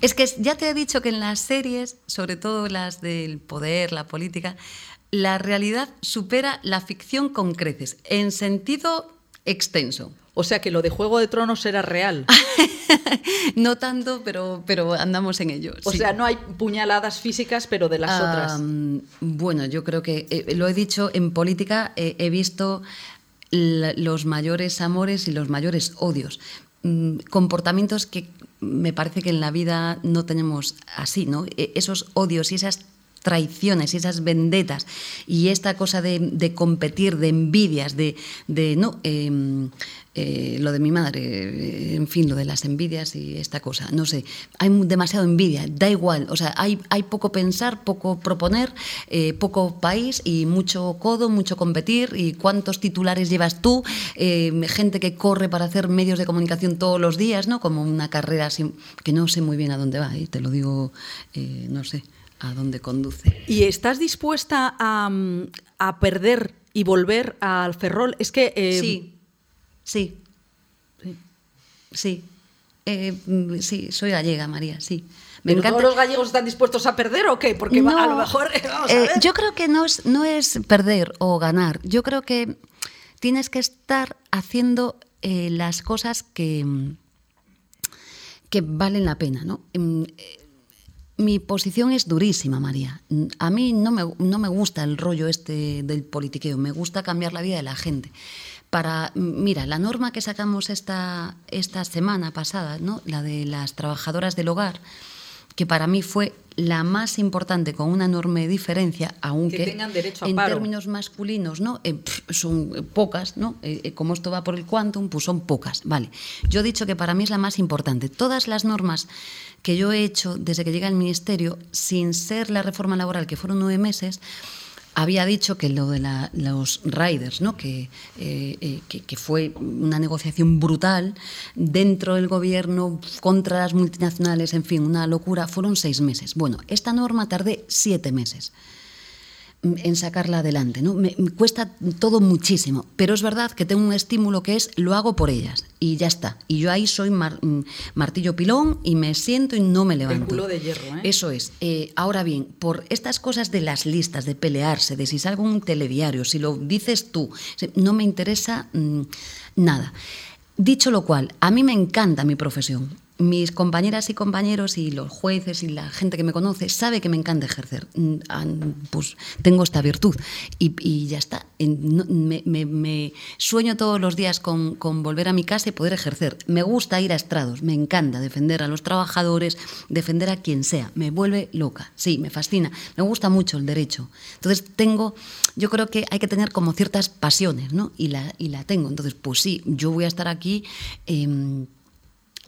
Es que ya te he dicho que en las series, sobre todo las del poder, la política, la realidad supera la ficción con creces, en sentido extenso. O sea que lo de Juego de Tronos era real. no tanto, pero, pero andamos en ello. O sea, no hay puñaladas físicas, pero de las otras. Bueno, yo creo que eh, lo he dicho, en política eh, he visto los mayores amores y los mayores odios. Mm, comportamientos que me parece que en la vida no tenemos así, ¿no? E, esos odios y esas traiciones y esas vendetas y esta cosa de, competir, de envidias, de, no em, eh, lo de mi madre, en fin, lo de las envidias y esta cosa, no sé, hay demasiado envidia, da igual, o sea, hay, hay poco pensar, poco proponer, eh, poco país y mucho codo, mucho competir y cuántos titulares llevas tú, em, gente que corre para hacer medios de comunicación todos los días, ¿no? Como una carrera que no sé muy bien a dónde va, ¿eh? te lo digo, no sé a dónde conduce. ¿Y estás dispuesta a, perder y volver al Ferrol? Es que... Eh, sí, sí, sí. Eh, sí, soy gallega, María, sí. ¿Pero todos los gallegos están dispuestos a perder o qué? Porque a lo mejor... Eh, yo creo que no es, no es perder o ganar. Yo creo que tienes que estar haciendo las cosas que, que valen la pena, ¿no? Mi posición es durísima, María. A mí no me, no me gusta el rollo este del politiqueo, me gusta cambiar la vida de la gente. Para, mira, la norma que sacamos esta, esta semana pasada, ¿no? la de las trabajadoras del hogar, que para mí fue la más importante con una enorme diferencia, aunque en términos masculinos ¿no? Eh, son pocas, ¿no? Eh, eh, como esto va por el quantum, pues son pocas. Vale. Yo he dicho que para mí es la más importante. Todas las normas que yo he hecho desde que llegué al Ministerio, sin ser la reforma laboral, que fueron nueve meses, había dicho que lo de los riders, ¿no? Eh, eh, que, que, fue una negociación brutal dentro del gobierno contra las multinacionales, en fin, una locura, fueron seis meses. Bueno, esta norma tardé siete meses en sacarla adelante. ¿no? Me, cuesta todo muchísimo, pero es verdad que tengo un estímulo que es lo hago por ellas y ya está. Y yo ahí soy mm, martillo pilón y me siento y no me levanto. El culo de hierro, ¿eh? Eso es. Eh, ahora bien, por estas cosas de las listas, de pelearse, de si salgo en un telediario, si lo dices tú, no me interesa mm, nada. Dicho lo cual, a mí me encanta mi profesión mis compañeras y compañeros y los jueces y la gente que me conoce sabe que me encanta ejercer. Mm, pues tengo esta virtud y, ya está. Me, sueño todos los días con, volver a mi casa y poder ejercer. Me gusta ir a estrados, me encanta defender a los trabajadores, defender a quien sea. Me vuelve loca, sí, me fascina. Me gusta mucho el derecho. Entonces tengo, yo creo que hay que tener como ciertas pasiones, ¿no? Y la, y la tengo. Entonces, pues sí, yo voy a estar aquí. Em,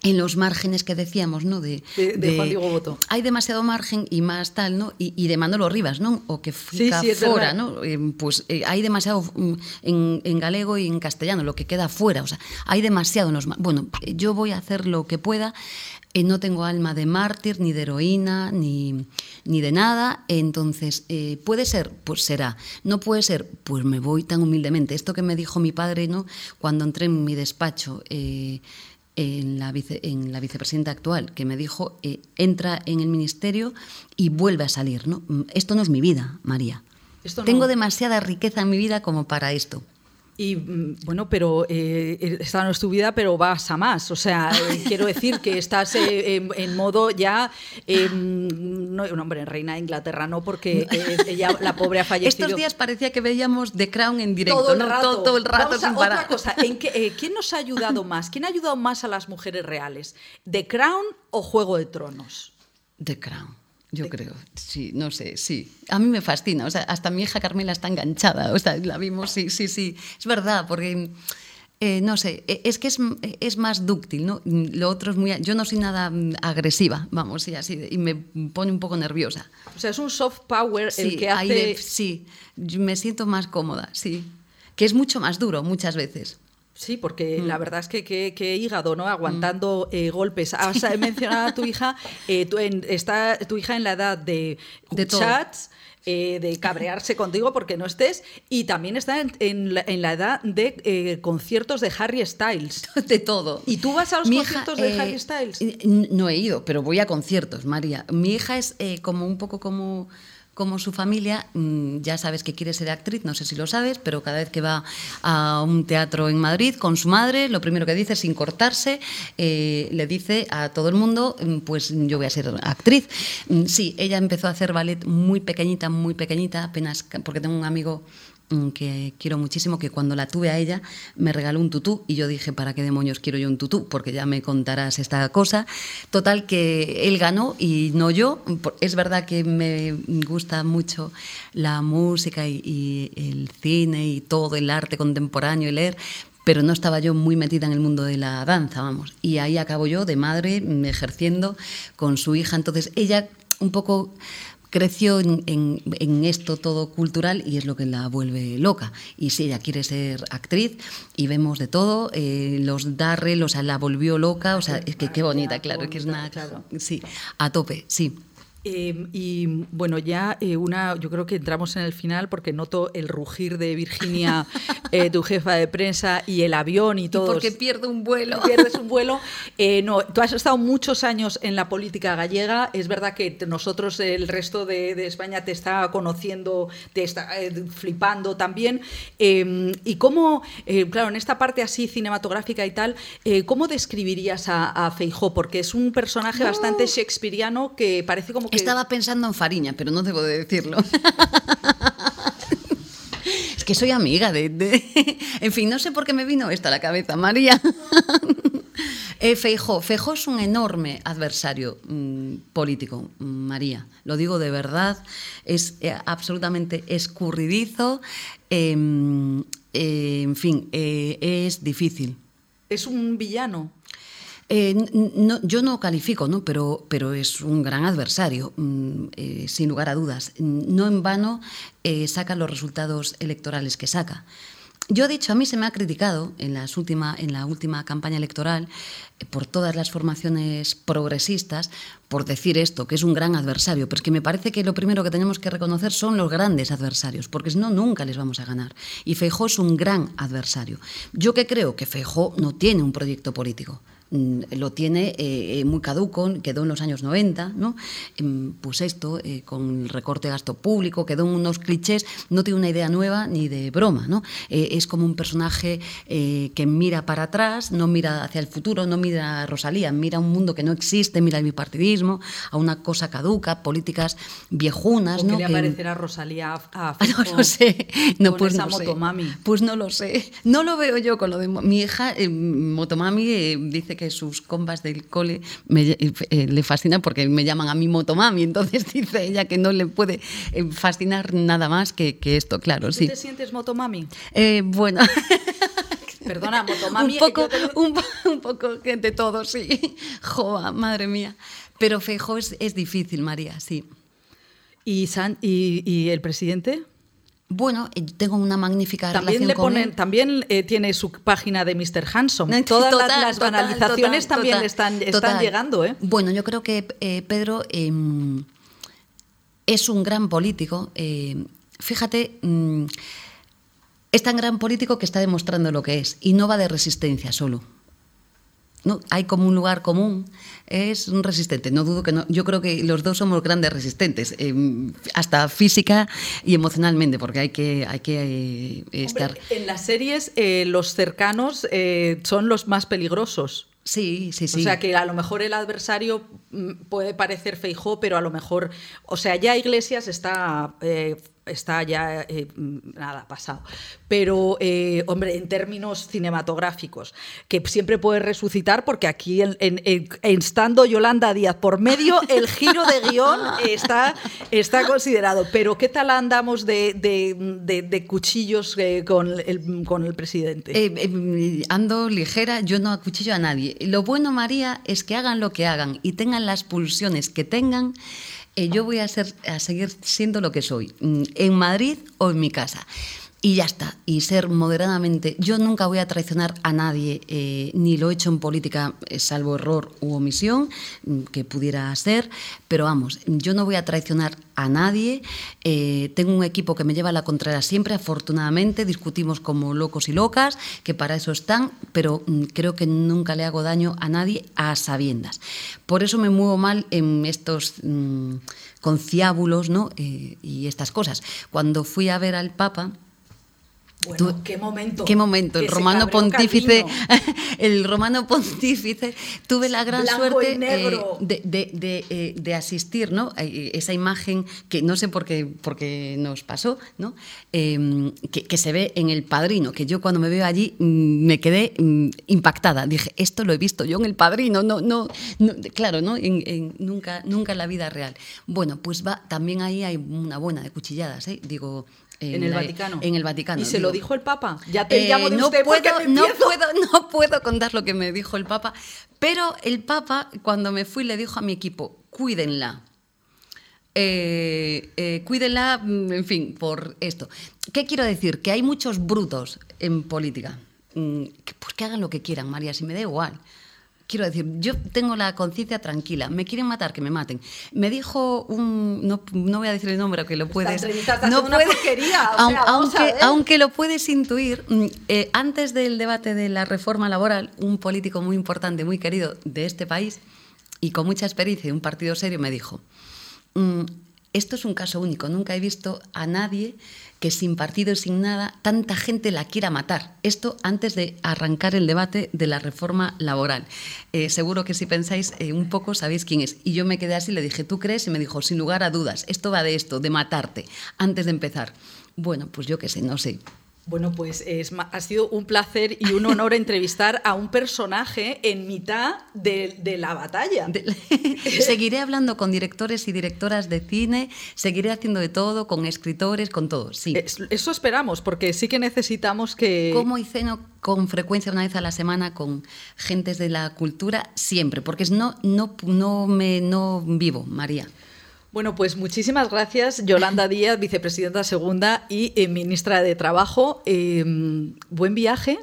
en los márgenes que decíamos, ¿no? De, de, Juan Diego Boto. Hay demasiado margen y más tal, ¿no? Y, de Manolo Rivas, ¿no? O que fica sí, fuera, ¿no? Eh, pues eh, hay demasiado mm, en, galego y en castellano, lo que queda fuera, o sea, hay demasiado en los Bueno, yo voy a hacer lo que pueda, eh, no tengo alma de mártir, ni de heroína, ni, ni de nada, entonces, ¿puede ser? Pues será. ¿No puede ser? Pues me voy tan humildemente. Esto que me dijo mi padre, ¿no? Cuando entré en mi despacho, en la, en la vicepresidenta actual, que me dijo, eh, entra en el ministerio y vuelve a salir. ¿no? Mm, esto no es mi vida, María. Tengo demasiada riqueza en mi vida como para esto. Y mm, bueno, pero eh, esta no es tu vida, pero vas a más. O sea, eh, quiero decir que estás eh, en, modo ya. Em, no, hombre, reina de Inglaterra no, porque ella, la pobre ha fallecido. Estos días parecía que veíamos The Crown en directo, todo el rato. Todo, el rato sin Otra cosa, ¿en ¿quién nos ha ayudado más? ¿Quién ha ayudado más a las mujeres reales? ¿The Crown o Juego de Tronos? The Crown. Yo creo, sí, no sé, sí. A mí me fascina, o sea, hasta mi hija Carmela está enganchada, o sea, la vimos, sí, sí, sí. Es verdad, porque, eh, no sé, e, es que es, es, más dúctil, ¿no? Lo otro es muy... Yo no soy nada mm, agresiva, vamos, y así, y me pone un poco nerviosa. O sea, es un soft power el que hace... sí, me siento más cómoda, sí. Que es mucho más duro muchas veces. Sí, porque la mm. verdad es que qué hígado, ¿no? Aguantando mm. eh, golpes. Has mencionado a tu hija, eh, está tu hija en la edad de, de chats. Eh, de cabrearse contigo porque no estés y también está en, la, edad de conciertos de Harry Styles. De todo. ¿Y tú vas a los conciertos de Harry Styles? No he ido, pero voy a conciertos, María. Mi hija es como un poco como como su familia, mm, ya sabes que quiere ser actriz, no sé si lo sabes, pero cada vez que va a un teatro en Madrid con su madre, lo primero que dice, sin cortarse, eh, le dice a todo el mundo, mm, pues yo voy a ser actriz. Mm, sí, ella empezó a hacer ballet muy pequeñita, muy pequeñita, apenas, porque tengo un amigo que quiero muchísimo, que cuando la tuve a ella me regaló un tutú y yo dije, ¿para qué demonios quiero yo un tutú? Porque ya me contarás esta cosa. Total que él ganó y no yo. Es verdad que me gusta mucho la música y, el cine y todo el arte contemporáneo y leer, pero no estaba yo muy metida en el mundo de la danza, vamos. Y ahí acabo yo de madre mm, ejerciendo con su hija. Entonces ella un poco creció en, esto todo cultural y es lo que la vuelve loca. Y si ella quiere ser actriz y vemos de todo, eh, los Darrell, o sea, la volvió loca, o sea, es que qué bonita, claro, que es una... Sí, a tope, sí. Em, y bueno, ya eh, una, yo creo que entramos en el final porque noto el rugir de Virginia, eh, tu jefa de prensa, y el avión y todo. Porque pierde un vuelo. Pierdes un vuelo. Eh, no, tú has estado muchos años en la política gallega. Es verdad que nosotros, el resto de, España, te está conociendo, te está flipando también. Em, y cómo, claro, en esta parte así cinematográfica y tal, ¿cómo describirías a, a Feijó? Porque es un personaje bastante shakespeariano que parece como Estaba pensando en Fariña, pero no debo de decirlo. es que soy amiga de, de, En fin, no sé por qué me vino esto a la cabeza, María. Eh, Feijó. Feijó es un enorme adversario mmm, político, María. Lo digo de verdad. Es eh, absolutamente escurridizo. Eh, en fin, es difícil. ¿Es un villano? Eh, yo no califico, ¿no? Pero, pero es un gran adversario, mm, eh, sin lugar a dudas. No en vano eh, saca los resultados electorales que saca. Yo he dicho, a mí se me ha criticado en la última campaña electoral eh, por todas las formaciones progresistas por decir esto, que es un gran adversario, pero es que me parece que lo primero que tenemos que reconocer son los grandes adversarios, porque si no, nunca les vamos a ganar. Y Feijó es un gran adversario. Yo que creo que Feijó no tiene un proyecto político. Mm, lo tiene eh, eh, muy caduco, quedó en los años 90, ¿no? Em, pues esto, eh, con el recorte de gasto público, quedó en unos clichés, no tiene una idea nueva ni de broma, ¿no? es como un personaje que mira para atrás, no mira hacia el futuro, no mira a Rosalía, mira a un mundo que no existe, mira al bipartidismo, a una cosa caduca, políticas viejunas, ¿no? ¿Qué le parecerá Rosalía a, No lo sé, no, pues no motomami? Sé. Pues no lo sé, no lo veo yo con lo de mi hija, motomami dice que que sus compas del cole me, eh, le fascinan porque me llaman a mí motomami, entonces dice ella que no le puede eh, fascinar nada más que, que esto, claro. ¿Tú sí. te sientes motomami? Eh, bueno. Perdona, motomami. Un poco, te... un, un, poco de todo, sí. Joa, madre mía. Pero Feijóo es, es difícil, María, sí. ¿Y, San, y, ¿Y el presidente? Bueno, eh, tengo una magnífica también relación le ponen, con él. También eh, tiene su página de Mr. Handsome. Todas total, las, las total, banalizaciones total, también están, están llegando. ¿eh? Bueno, yo creo que eh, Pedro eh, es un gran político. Fíjate, mm, es tan gran político que está demostrando lo que es y no va de resistencia solo. ¿No? Hay como un lugar común, es un resistente. No dudo que no. Yo creo que los dos somos grandes resistentes, eh, hasta física y emocionalmente, porque hay que, hay que eh, estar. Hombre, en las series, eh, los cercanos eh, son los más peligrosos. Sí, sí, sí. O sea que a lo mejor el adversario mm, puede parecer Feijó, pero a lo mejor, o sea, ya Iglesias está eh, está ya eh, nada pasado. Pero, eh, hombre, en términos cinematográficos, que siempre puede resucitar, porque aquí, en, en, en, estando Yolanda Díaz por medio, el giro de guion está, está considerado. Pero, ¿qué tal andamos de, de, de, de cuchillos eh, con, el, con el presidente? Eh, ando ligera, yo no acuchillo a nadie. Lo bueno, María, es que hagan lo que hagan y tengan las pulsiones que tengan eh, yo voy a, ser, a seguir siendo lo que soy, mm, en Madrid o en mi casa. Y ya está, y ser moderadamente. Yo nunca voy a traicionar a nadie, eh, ni lo he hecho en política, eh, salvo error u omisión, mm, que pudiera ser, pero vamos, yo no voy a traicionar a nadie. Eh, tengo un equipo que me lleva a la contraria siempre, afortunadamente, discutimos como locos y locas, que para eso están, pero mm, creo que nunca le hago daño a nadie a sabiendas. Por eso me muevo mal en estos. Mmm, conciábulos ¿no? Eh, y estas cosas. Cuando fui a ver al Papa, bueno, ¿qué momento? ¿Qué momento? El romano pontífice, el romano pontífice, tuve la gran Blanco suerte eh, de, de, de, eh, de, asistir, ¿no? Esa imagen que no sé por qué, por qué nos pasó, ¿no? Eh, que, que, se ve en El Padrino, que yo cuando me veo allí mmm, me quedé mmm, impactada. Dije, esto lo he visto yo en El Padrino, no, no, no claro, ¿no? En, en, nunca, nunca en la vida real. Bueno, pues va, también ahí hay una buena de cuchilladas, ¿eh? Digo, en, en, el la, Vaticano. En el Vaticano. ¿Y se digo. lo dijo el Papa? Ya te eh, llamo de no usted puedo, me no puedo, no puedo contar lo que me dijo el Papa, pero el Papa, cuando me fui, le dijo a mi equipo, cuídenla. Eh, eh, cuídenla, en fin, por esto. ¿Qué quiero decir? Que hay muchos brutos en política. Mm, pues hagan lo que quieran, María, si me da igual. Quiero decir, yo tengo la conciencia tranquila. Me quieren matar, que me maten. Me dijo un. No, no voy a decir el nombre, aunque lo puedes. No porquería, o sea, aunque, aunque, lo puedes intuir, eh, antes del debate de la reforma laboral, un político muy importante, muy querido de este país y con mucha experiencia y un partido serio me dijo: mmm, Esto es un caso único. Nunca he visto a nadie que sin partido y sin nada tanta gente la quiera matar. Esto antes de arrancar el debate de la reforma laboral. Eh, seguro que si pensáis eh, un poco sabéis quién es. Y yo me quedé así, le dije, ¿tú crees? Y me dijo, sin lugar a dudas, esto va de esto, de matarte, antes de empezar. Bueno, pues yo qué sé, no sé. Bueno, pues es, ha sido un placer y un honor entrevistar a un personaje en mitad de, la batalla. seguiré hablando con directores y directoras de cine, seguiré haciendo de todo, con escritores, con todo, sí. eso esperamos, porque sí que necesitamos que... Como y ceno con frecuencia una vez a la semana con gentes de la cultura, siempre, porque no, no, no, me, no vivo, María. Bueno, pues muchísimas gracias, Yolanda Díaz, vicepresidenta segunda y eh, ministra de Trabajo. Em, buen viaje.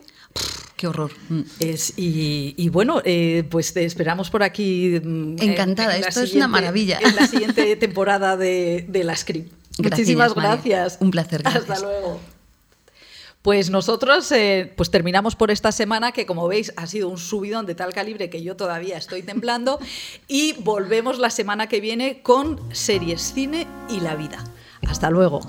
Qué horror. Mm. Es, y, bueno, eh, pues te esperamos por aquí. Mm, Encantada, esto es una maravilla. En la siguiente temporada de, la Script. Muchísimas gracias. Un placer. Gracias. Hasta luego. Pues nosotros eh, pues terminamos por esta semana que como veis ha sido un subidón de tal calibre que yo todavía estoy temblando y volvemos la semana que viene con series, cine y la vida. Hasta luego.